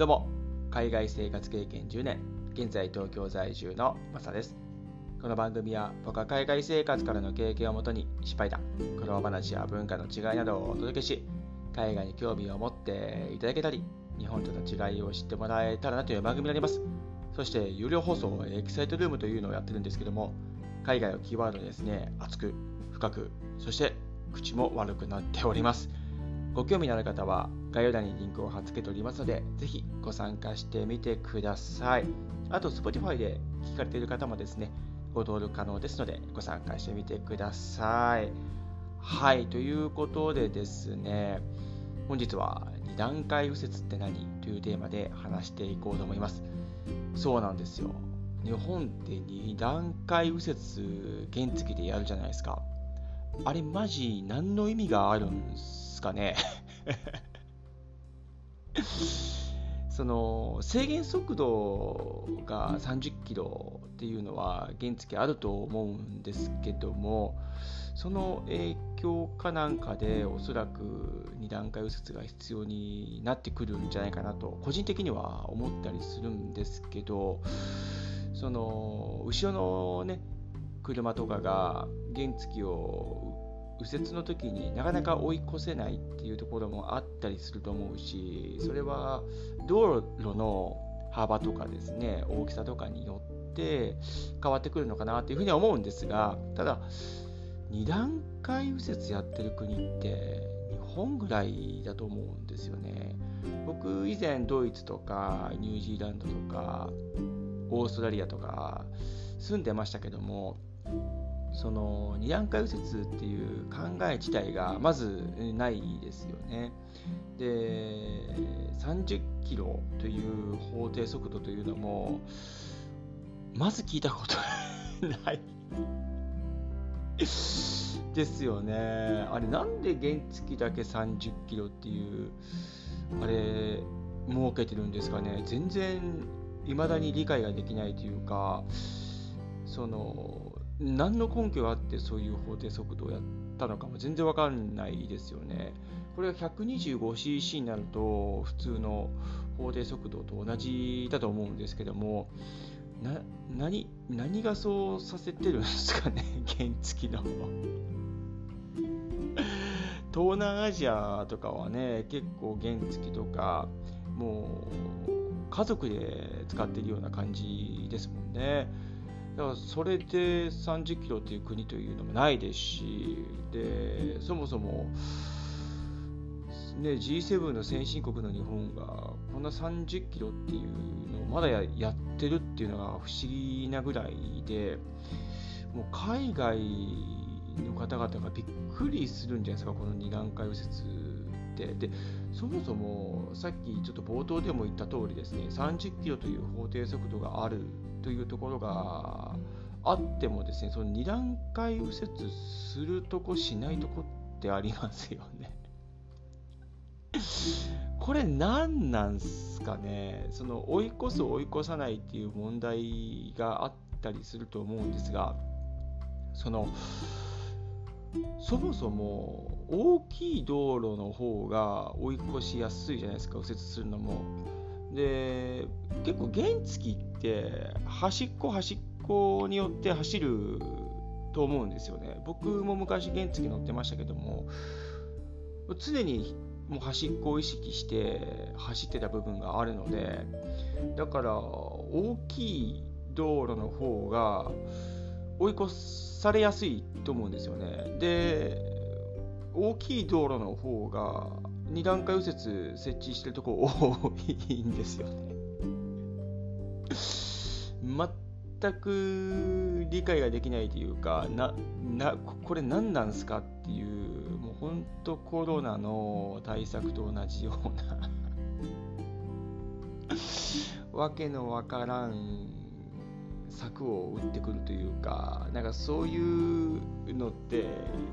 どうも、海外生活経験10年、現在東京在住のマサです。この番組は僕は海外生活からの経験をもとに失敗談、苦労話や文化の違いなどをお届けし、海外に興味を持っていただけたり、日本との違いを知ってもらえたらなという番組になります。そして有料放送エキサイトルームというのをやってるんですけども、海外をキーワードにですね、熱く、深く、そして口も悪くなっております。ご興味のある方は概要欄にリンクを貼っ付けておりますので、ぜひご参加してみてください。あと、Spotify で聞かれている方もですね、ご登録可能ですので、ご参加してみてください。はい、ということでですね、本日は2段階右折って何というテーマで話していこうと思います。そうなんですよ。日本って2段階右折原付でやるじゃないですか。あれマジ何の意味があるんすかね？その制限速度が30キロっていうのは原付あると思うんですけどもその影響かなんかでおそらく2段階右折が必要になってくるんじゃないかなと個人的には思ったりするんですけどその後ろのね車とかが原付を右折の時になかなか追い越せないっていうところもあったりすると思うしそれは道路の幅とかですね大きさとかによって変わってくるのかなというふうには思うんですがただ2段階右折やってる国って日本ぐらいだと思うんですよね。僕以前ドイツとかニュージーランドとかオーストラリアとか住んでましたけどもその二段階右折っていう考え自体がまずないですよね。で30キロという法定速度というのもまず聞いたことないですよね。あれなんで原付だけ30キロっていうあれ設けてるんですかね。全然未だに理解ができないというかその何の根拠があってそういう法定速度をやったのかも全然わかんないですよね。これが 125cc になると普通の法定速度と同じだと思うんですけどもな何何がそうさせてるんですかね？原付の 東南アジアとかはね結構原付とかもう家族で使ってるような感じですもんね。だからそれで30キロっていう国というのもないですし、でそもそも、ね、G7 の先進国の日本がこんな30キロっていうのをまだやってるっていうのが不思議なぐらいで、もう海外の方々がびっくりするんじゃないですか、この2段階右折って。でそもそもさっきちょっと冒頭でも言った通りですね30キロという法定速度があるというところがあってもですねその2段階右折するとこしないとこってありますよね。これ何なんすかね？その追い越す追い越さないっていう問題があったりすると思うんですがそのそもそも大きい道路の方が追い越しやすいじゃないですか右折するのも。で結構原付って端っこ端っこによって走ると思うんですよね。僕も昔原付乗ってましたけども常にもう端っこを意識して走ってた部分があるのでだから大きい道路の方が追い越されやすいと思うんですよね。で大きい道路の方が2段階右折設置してるとこ多いんですよね。全く理解ができないというか、な、な、これ何なんすかっていう、もう本当コロナの対策と同じようなわけのわからん策を打ってくるというか、なんかそういうのって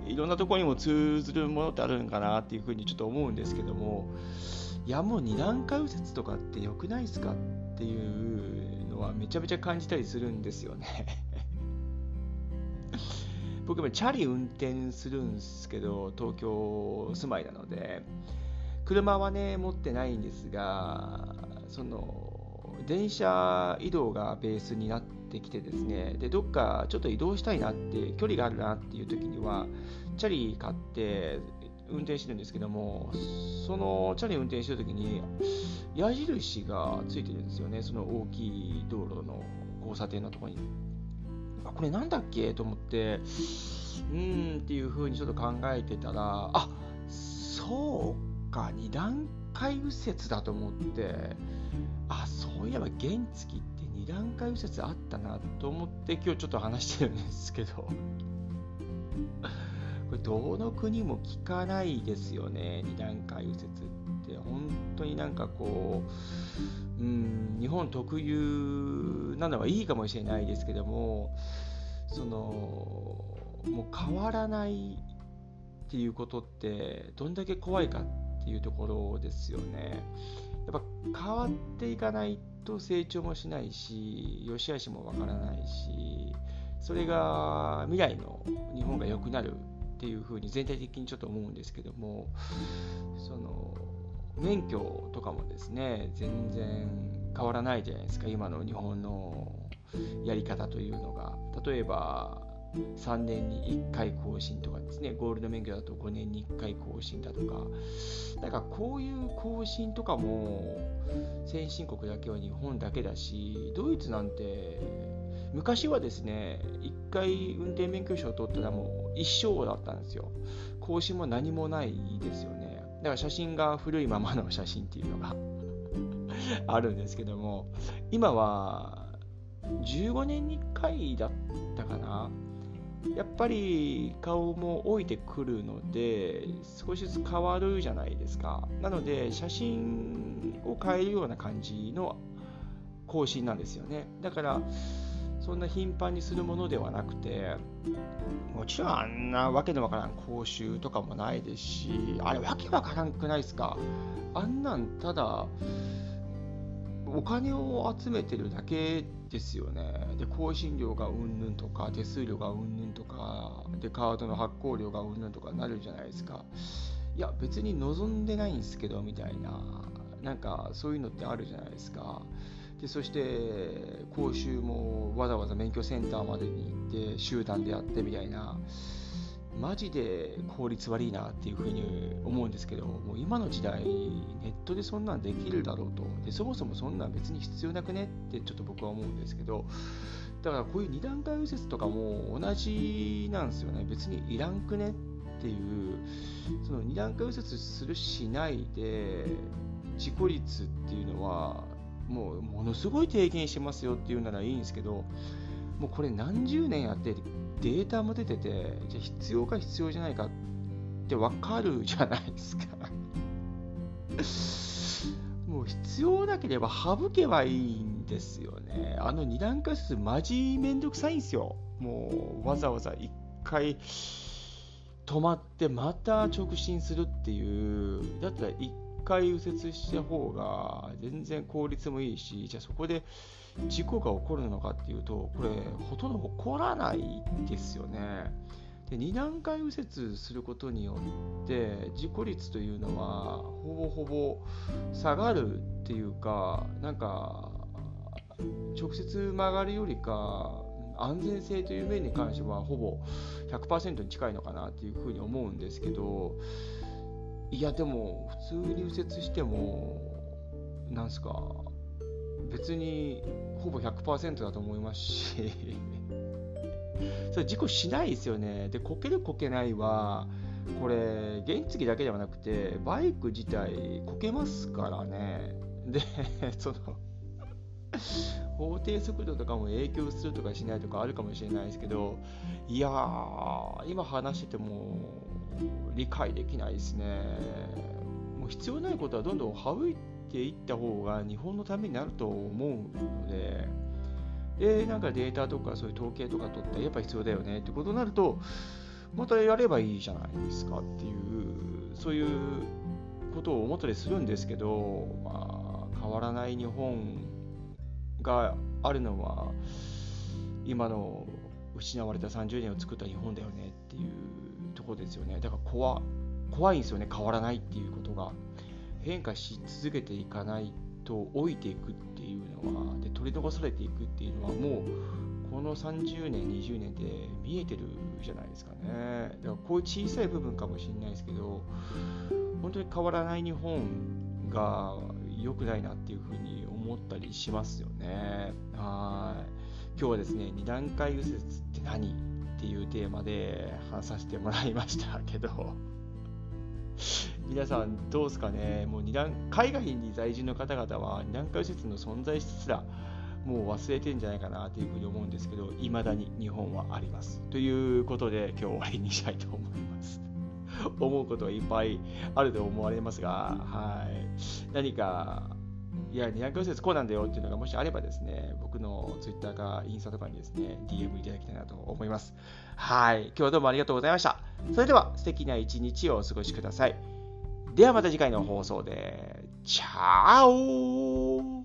いろんなところにも通ずるものってあるのかなっていうふうにちょっと思うんですけども、いやもう二段階右折とかって良くないですかっていうのはめちゃめちゃ感じたりするんですよね。僕もチャリ運転するんですけど、東京住まいなので、車はね、持ってないんですが、その電車移動がベースになってきてですねでどっかちょっと移動したいなって距離があるなっていう時にはチャリ買って運転してるんですけどもそのチャリ運転してる時に矢印がついてるんですよねその大きい道路の交差点のとこに。あこれなんだっけ？と思ってうんっていう風にちょっと考えてたらあそうか2段階右折だと思ってあそういえば原付って2段階右折あったなと思って今日ちょっと話してるんですけど これどの国も聞かないですよね2段階右折って本当になんかこううん日本特有なのはいいかもしれないですけどもそのもう変わらないっていうことってどんだけ怖いかっていうところですよね。やっぱ変わっていかないと成長もしないし良し悪しもわからないしそれが未来の日本が良くなるっていうふうに全体的にちょっと思うんですけどもその免許とかもですね全然変わらないじゃないですか今の日本のやり方というのが。例えば3年に1回更新とかですね。ゴールド免許だと5年に1回更新だとか。だかこういう更新とかも先進国だけは日本だけだしドイツなんて昔はですね1回運転免許証を取ったらもう一生だったんですよ。更新も何もないですよね。だから写真が古いままの写真っていうのが あるんですけども。今は15年に1回だったかな。やっぱり顔も置いてくるので少しずつ変わるじゃないですか。なので写真を変えるような感じの更新なんですよね。だからそんな頻繁にするものではなくてもちろんあんなわけのわからん講習とかもないですしあれわけわからんくないですか。あんなんただお金を集めてるだけですよね。で、更新料がうんぬんとか、手数料がうんぬんとか、で、カードの発行料がうんぬんとかなるじゃないですか。いや、別に望んでないんですけど、みたいな、なんかそういうのってあるじゃないですか。で、そして、講習もわざわざ免許センターまでに行って、集団でやってみたいな。マジで効率悪いなっていうふうに思うんですけど、もう今の時代、ネットでそんなんできるだろうと。で、そもそもそんなん別に必要なくねってちょっと僕は思うんですけど、だからこういう二段階右折とかも同じなんですよね。別にいらんくねっていう、その二段階右折するしないで、事故率っていうのは、もうものすごい低減してますよっていうならいいんですけど、もうこれ何十年やってデータも出てて、じゃあ必要か必要じゃないかって分かるじゃないですか もう必要なければ省けばいいんですよね。あの二段階数マジめんどくさいんですよ。もうわざわざ1回止まってまた直進するっていう、だったら1回右折した方が全然効率もいいし、じゃあそこで事故が起こるのかっていうと、これ、ほとんど起こらないですよね。で2段階右折することによって事故率というのはほぼほぼ下がるっていうかなんか直接曲がるよりか安全性という面に関してはほぼ100%に近いのかなっていうふうに思うんですけどいやでも普通に右折してもなんすか別にほぼ100%だと思いますし それ事故しないですよね。で、こけるこけないは、これ、原付だけではなくて、バイク自体こけますからね。で、その、法定速度とかも影響するとかしないとかあるかもしれないですけど、いやー、今話してても理解できないですね。もう必要ないことはどんどん省いてていった方が日本のためになると思うので、で、なんかデータとかそういう統計とか取ってやっぱ必要だよねってことになると、またやればいいじゃないですかっていう、そういうことを思ったりするんですけど、まあ、変わらない日本があるのは、今の失われた30年を作った日本だよねっていうところですよね。だから怖怖いんですよね、変わらないっていうことが。変化し続けていかないと老いていくっていうのはで取り残されていくっていうのはもうこの30年20年で見えてるじゃないですかね。だからこういう小さい部分かもしれないですけど本当に変わらない日本が良くないなっていうふうに思ったりしますよね。はい。今日はですね二段階右折って何っていうテーマで話させてもらいましたけど。皆さんどうですかね？もう二段海外に在住の方々は二段階右折の存在すらもう忘れてんじゃないかなというふうに思うんですけど、いまだに日本はあります。ということで、今日終わりにしたいと思います。思うことはいっぱいあると思われますが、はい。何か、いや、二段階右折こうなんだよっていうのがもしあればですね、僕の Twitter かインスタとかにですね、DM いただきたいなと思います。はい。今日はどうもありがとうございました。それでは、素敵な一日をお過ごしください。ではまた次回の放送で。チャオ